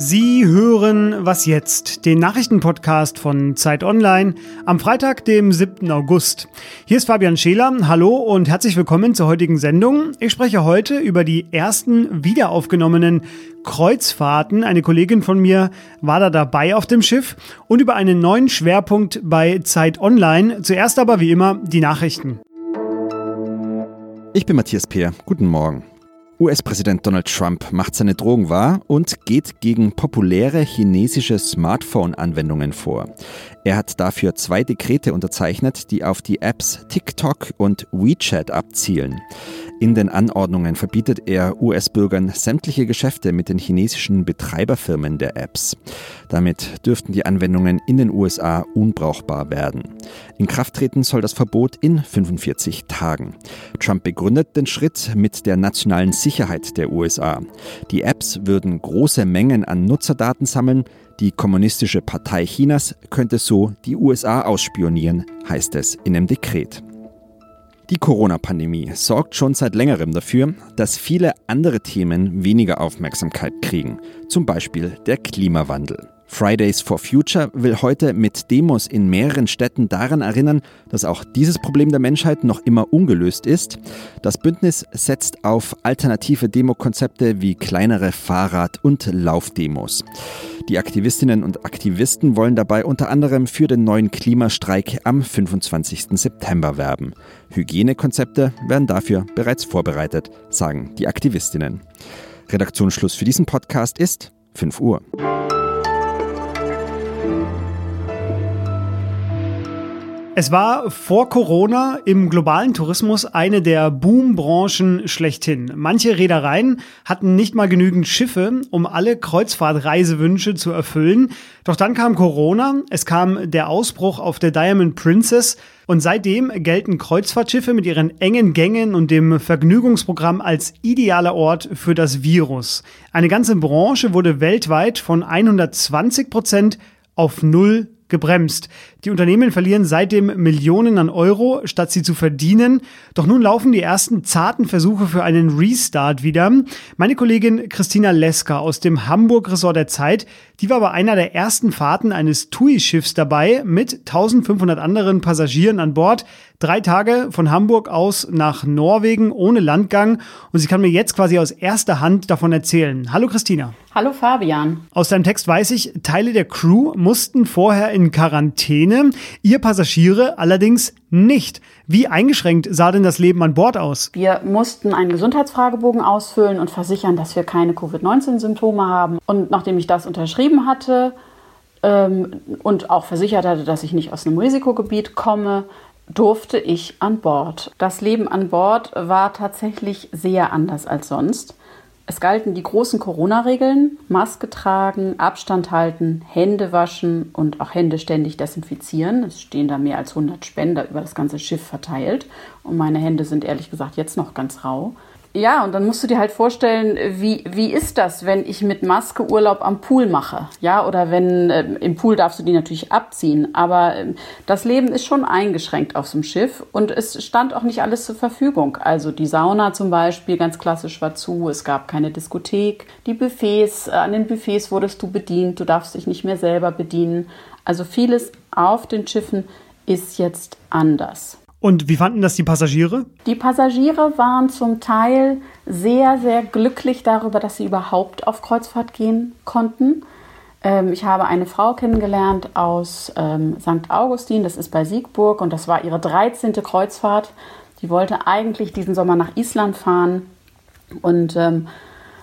Sie hören Was jetzt, den Nachrichtenpodcast von Zeit Online am Freitag, dem 7. August. Hier ist Fabian Scheler. Hallo und herzlich willkommen zur heutigen Sendung. Ich spreche heute über die ersten wiederaufgenommenen Kreuzfahrten. Eine Kollegin von mir war da dabei auf dem Schiff und über einen neuen Schwerpunkt bei Zeit Online. Zuerst aber wie immer die Nachrichten. Ich bin Matthias Peer. Guten Morgen. US-Präsident Donald Trump macht seine Drohung wahr und geht gegen populäre chinesische Smartphone-Anwendungen vor. Er hat dafür zwei Dekrete unterzeichnet, die auf die Apps TikTok und WeChat abzielen. In den Anordnungen verbietet er US-Bürgern sämtliche Geschäfte mit den chinesischen Betreiberfirmen der Apps. Damit dürften die Anwendungen in den USA unbrauchbar werden. In Kraft treten soll das Verbot in 45 Tagen. Trump begründet den Schritt mit der nationalen Sicherheit der USA. Die Apps würden große Mengen an Nutzerdaten sammeln. Die Kommunistische Partei Chinas könnte so die USA ausspionieren, heißt es in einem Dekret. Die Corona-Pandemie sorgt schon seit längerem dafür, dass viele andere Themen weniger Aufmerksamkeit kriegen, zum Beispiel der Klimawandel. Fridays for Future will heute mit Demos in mehreren Städten daran erinnern, dass auch dieses Problem der Menschheit noch immer ungelöst ist. Das Bündnis setzt auf alternative Demokonzepte wie kleinere Fahrrad- und Laufdemos. Die Aktivistinnen und Aktivisten wollen dabei unter anderem für den neuen Klimastreik am 25. September werben. Hygienekonzepte werden dafür bereits vorbereitet, sagen die Aktivistinnen. Redaktionsschluss für diesen Podcast ist 5 Uhr. Es war vor Corona im globalen Tourismus eine der Boombranchen schlechthin. Manche Reedereien hatten nicht mal genügend Schiffe, um alle Kreuzfahrtreisewünsche zu erfüllen. Doch dann kam Corona, es kam der Ausbruch auf der Diamond Princess und seitdem gelten Kreuzfahrtschiffe mit ihren engen Gängen und dem Vergnügungsprogramm als idealer Ort für das Virus. Eine ganze Branche wurde weltweit von 120 Prozent auf null gebremst. Die Unternehmen verlieren seitdem Millionen an Euro, statt sie zu verdienen. Doch nun laufen die ersten zarten Versuche für einen Restart wieder. Meine Kollegin Christina Leska aus dem Hamburg-Ressort der Zeit, die war bei einer der ersten Fahrten eines TUI-Schiffs dabei mit 1500 anderen Passagieren an Bord. Drei Tage von Hamburg aus nach Norwegen ohne Landgang. Und sie kann mir jetzt quasi aus erster Hand davon erzählen. Hallo Christina. Hallo Fabian. Aus deinem Text weiß ich, Teile der Crew mussten vorher in Quarantäne, ihr Passagiere allerdings nicht. Wie eingeschränkt sah denn das Leben an Bord aus? Wir mussten einen Gesundheitsfragebogen ausfüllen und versichern, dass wir keine Covid-19-Symptome haben. Und nachdem ich das unterschrieben hatte ähm, und auch versichert hatte, dass ich nicht aus einem Risikogebiet komme, durfte ich an Bord. Das Leben an Bord war tatsächlich sehr anders als sonst. Es galten die großen Corona-Regeln, Maske tragen, Abstand halten, Hände waschen und auch Hände ständig desinfizieren. Es stehen da mehr als 100 Spender über das ganze Schiff verteilt und meine Hände sind ehrlich gesagt jetzt noch ganz rau. Ja, und dann musst du dir halt vorstellen, wie, wie ist das, wenn ich mit Maske Urlaub am Pool mache? Ja, oder wenn äh, im Pool darfst du die natürlich abziehen, aber äh, das Leben ist schon eingeschränkt auf so einem Schiff und es stand auch nicht alles zur Verfügung. Also die Sauna zum Beispiel ganz klassisch war zu, es gab keine Diskothek, die Buffets, äh, an den Buffets wurdest du bedient, du darfst dich nicht mehr selber bedienen. Also vieles auf den Schiffen ist jetzt anders. Und wie fanden das die Passagiere? Die Passagiere waren zum Teil sehr, sehr glücklich darüber, dass sie überhaupt auf Kreuzfahrt gehen konnten. Ähm, ich habe eine Frau kennengelernt aus ähm, St. Augustin, das ist bei Siegburg, und das war ihre 13. Kreuzfahrt. Die wollte eigentlich diesen Sommer nach Island fahren und ähm,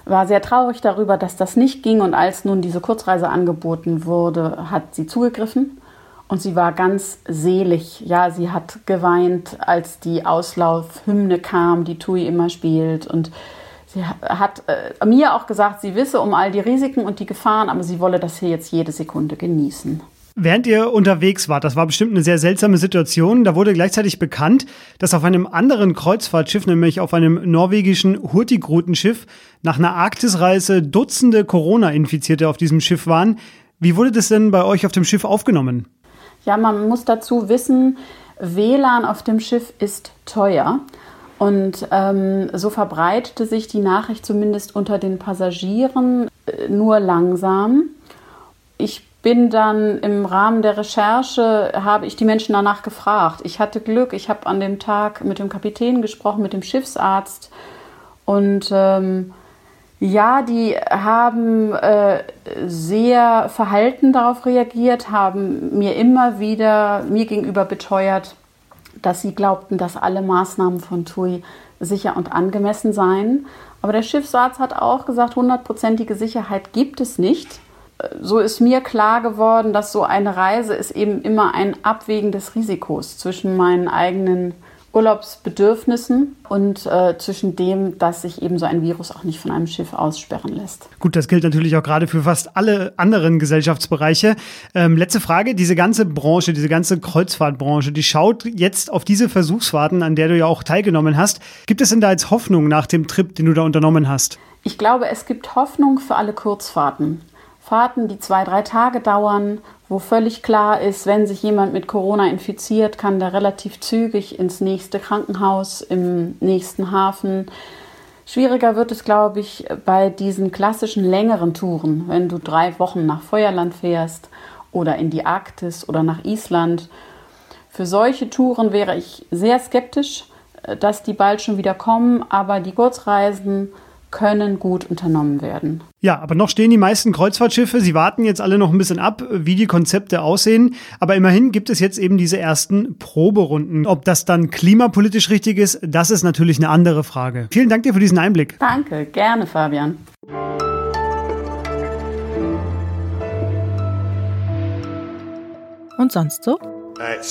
war sehr traurig darüber, dass das nicht ging. Und als nun diese Kurzreise angeboten wurde, hat sie zugegriffen und sie war ganz selig. Ja, sie hat geweint, als die Auslaufhymne kam, die Tui immer spielt. Und sie hat äh, mir auch gesagt, sie wisse um all die Risiken und die Gefahren, aber sie wolle das hier jetzt jede Sekunde genießen. Während ihr unterwegs wart, das war bestimmt eine sehr seltsame Situation, da wurde gleichzeitig bekannt, dass auf einem anderen Kreuzfahrtschiff, nämlich auf einem norwegischen Hurtigrutenschiff, nach einer Arktisreise Dutzende Corona-Infizierte auf diesem Schiff waren. Wie wurde das denn bei euch auf dem Schiff aufgenommen? Ja, man muss dazu wissen, WLAN auf dem Schiff ist teuer. Und ähm, so verbreitete sich die Nachricht zumindest unter den Passagieren äh, nur langsam. Ich bin dann im Rahmen der Recherche, habe ich die Menschen danach gefragt. Ich hatte Glück, ich habe an dem Tag mit dem Kapitän gesprochen, mit dem Schiffsarzt. Und ähm, ja, die haben äh, sehr verhalten darauf reagiert, haben mir immer wieder mir gegenüber beteuert, dass sie glaubten, dass alle Maßnahmen von TUI sicher und angemessen seien. Aber der Schiffsarzt hat auch gesagt, hundertprozentige Sicherheit gibt es nicht. So ist mir klar geworden, dass so eine Reise ist eben immer ein Abwägen des Risikos zwischen meinen eigenen Urlaubsbedürfnissen und äh, zwischen dem, dass sich eben so ein Virus auch nicht von einem Schiff aussperren lässt. Gut, das gilt natürlich auch gerade für fast alle anderen Gesellschaftsbereiche. Ähm, letzte Frage, diese ganze Branche, diese ganze Kreuzfahrtbranche, die schaut jetzt auf diese Versuchsfahrten, an der du ja auch teilgenommen hast. Gibt es denn da jetzt Hoffnung nach dem Trip, den du da unternommen hast? Ich glaube, es gibt Hoffnung für alle Kurzfahrten. Fahrten, die zwei, drei Tage dauern, wo völlig klar ist, wenn sich jemand mit Corona infiziert, kann der relativ zügig ins nächste Krankenhaus im nächsten Hafen. Schwieriger wird es, glaube ich, bei diesen klassischen längeren Touren, wenn du drei Wochen nach Feuerland fährst oder in die Arktis oder nach Island. Für solche Touren wäre ich sehr skeptisch, dass die bald schon wieder kommen, aber die Kurzreisen können gut unternommen werden. Ja, aber noch stehen die meisten Kreuzfahrtschiffe. Sie warten jetzt alle noch ein bisschen ab, wie die Konzepte aussehen. Aber immerhin gibt es jetzt eben diese ersten Proberunden. Ob das dann klimapolitisch richtig ist, das ist natürlich eine andere Frage. Vielen Dank dir für diesen Einblick. Danke, gerne, Fabian. Und sonst so? Uh,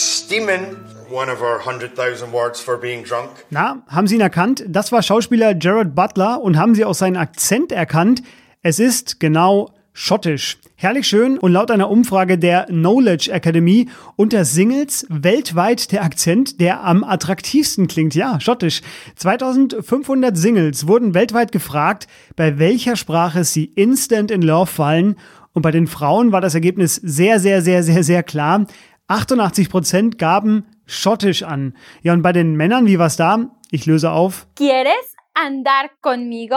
steaming one of our 100,000 words for being drunk. Na, haben Sie ihn erkannt? Das war Schauspieler Jared Butler und haben Sie auch seinen Akzent erkannt? Es ist genau schottisch. Herrlich schön und laut einer Umfrage der Knowledge Academy unter Singles weltweit der Akzent, der am attraktivsten klingt. Ja, schottisch. 2500 Singles wurden weltweit gefragt, bei welcher Sprache sie instant in love fallen. Und bei den Frauen war das Ergebnis sehr, sehr, sehr, sehr, sehr klar. 88 Prozent gaben Schottisch an. Ja, und bei den Männern, wie war's da? Ich löse auf. ¿Quieres andar conmigo?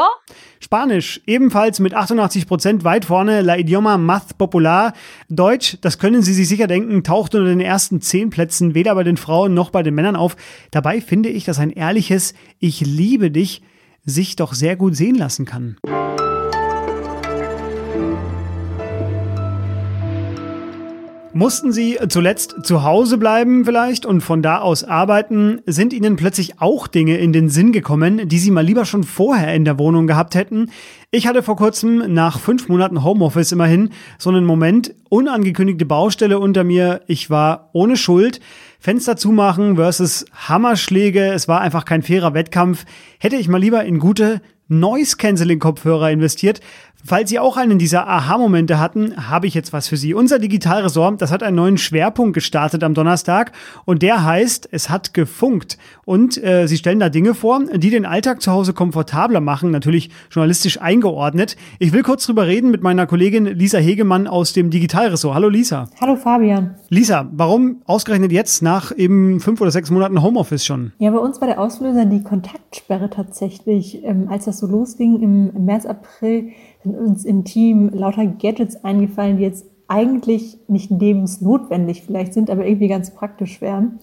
Spanisch, ebenfalls mit 88 Prozent weit vorne, La Idioma Más Popular. Deutsch, das können Sie sich sicher denken, taucht unter den ersten zehn Plätzen weder bei den Frauen noch bei den Männern auf. Dabei finde ich, dass ein ehrliches Ich liebe dich sich doch sehr gut sehen lassen kann. Mussten Sie zuletzt zu Hause bleiben vielleicht und von da aus arbeiten? Sind Ihnen plötzlich auch Dinge in den Sinn gekommen, die Sie mal lieber schon vorher in der Wohnung gehabt hätten? Ich hatte vor kurzem nach fünf Monaten Homeoffice immerhin so einen Moment, unangekündigte Baustelle unter mir. Ich war ohne Schuld. Fenster zumachen versus Hammerschläge. Es war einfach kein fairer Wettkampf. Hätte ich mal lieber in gute Noise-Canceling-Kopfhörer investiert. Falls Sie auch einen dieser Aha-Momente hatten, habe ich jetzt was für Sie. Unser Digitalresort, das hat einen neuen Schwerpunkt gestartet am Donnerstag und der heißt, es hat gefunkt. Und äh, Sie stellen da Dinge vor, die den Alltag zu Hause komfortabler machen, natürlich journalistisch eingeordnet. Ich will kurz drüber reden mit meiner Kollegin Lisa Hegemann aus dem Digitalressort. Hallo Lisa. Hallo Fabian. Lisa, warum ausgerechnet jetzt nach eben fünf oder sechs Monaten Homeoffice schon? Ja, bei uns war der Auslöser die Kontaktsperre tatsächlich, ähm, als das so losging im, März, April sind uns im Team lauter Gadgets eingefallen, die jetzt eigentlich nicht lebensnotwendig vielleicht sind, aber irgendwie ganz praktisch wären.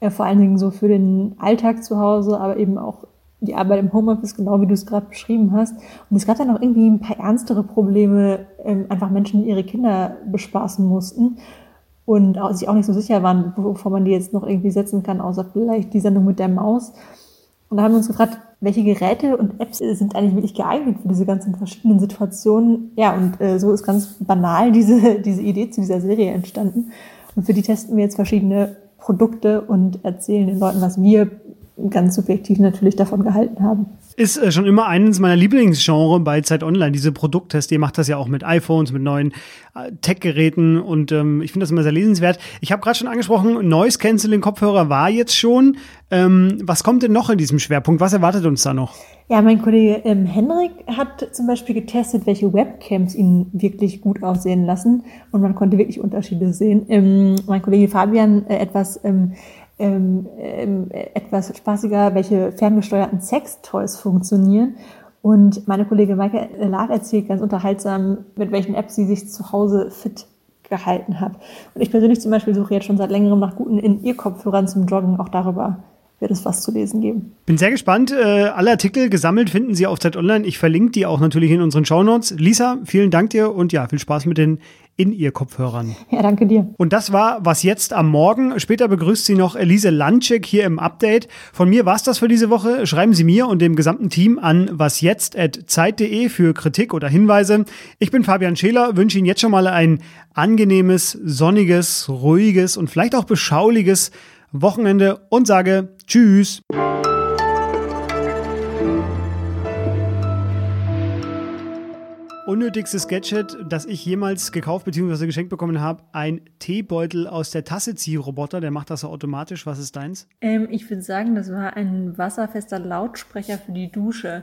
Äh, vor allen Dingen so für den Alltag zu Hause, aber eben auch die Arbeit im Homeoffice, genau wie du es gerade beschrieben hast. Und es gab dann auch irgendwie ein paar ernstere Probleme, ähm, einfach Menschen, die ihre Kinder bespaßen mussten und sich auch nicht so sicher waren, bevor man die jetzt noch irgendwie setzen kann, außer vielleicht die Sendung mit der Maus. Und da haben wir uns gefragt, welche Geräte und Apps sind eigentlich wirklich geeignet für diese ganzen verschiedenen Situationen. Ja, und äh, so ist ganz banal diese, diese Idee zu dieser Serie entstanden. Und für die testen wir jetzt verschiedene Produkte und erzählen den Leuten, was wir ganz subjektiv natürlich davon gehalten haben. Ist äh, schon immer eines meiner Lieblingsgenre bei Zeit Online, diese Produkttests. Ihr macht das ja auch mit iPhones, mit neuen äh, Tech-Geräten und ähm, ich finde das immer sehr lesenswert. Ich habe gerade schon angesprochen, Noise Canceling Kopfhörer war jetzt schon. Ähm, was kommt denn noch in diesem Schwerpunkt? Was erwartet uns da noch? Ja, mein Kollege ähm, Henrik hat zum Beispiel getestet, welche Webcams ihn wirklich gut aussehen lassen und man konnte wirklich Unterschiede sehen. Ähm, mein Kollege Fabian äh, etwas ähm, ähm, etwas spaßiger, welche ferngesteuerten Sextoys funktionieren. Und meine Kollegin Maike Lahr erzählt ganz unterhaltsam, mit welchen Apps sie sich zu Hause fit gehalten hat. Und ich persönlich zum Beispiel suche jetzt schon seit längerem nach guten In-Ear-Kopfhörern zum Joggen. Auch darüber wird es was zu lesen geben. Bin sehr gespannt. Äh, alle Artikel gesammelt finden Sie auf Zeit Online. Ich verlinke die auch natürlich in unseren Shownotes. Lisa, vielen Dank dir und ja, viel Spaß mit den in ihr Kopfhörern. Ja, danke dir. Und das war was jetzt am Morgen. Später begrüßt sie noch Elise Lanczek hier im Update. Von mir war es das für diese Woche. Schreiben Sie mir und dem gesamten Team an wasjetzt.zeit.de für Kritik oder Hinweise. Ich bin Fabian Scheler, wünsche Ihnen jetzt schon mal ein angenehmes, sonniges, ruhiges und vielleicht auch beschauliches Wochenende und sage Tschüss. unnötigstes Gadget, das ich jemals gekauft bzw. geschenkt bekommen habe, ein Teebeutel aus der Tasse Ziehroboter. Der macht das so automatisch. Was ist deins? Ähm, ich würde sagen, das war ein wasserfester Lautsprecher für die Dusche.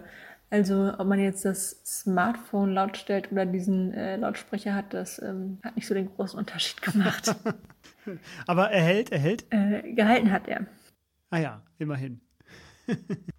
Also ob man jetzt das Smartphone laut stellt oder diesen äh, Lautsprecher hat, das ähm, hat nicht so den großen Unterschied gemacht. Aber er hält, er hält? Äh, gehalten hat er. Ah ja, immerhin.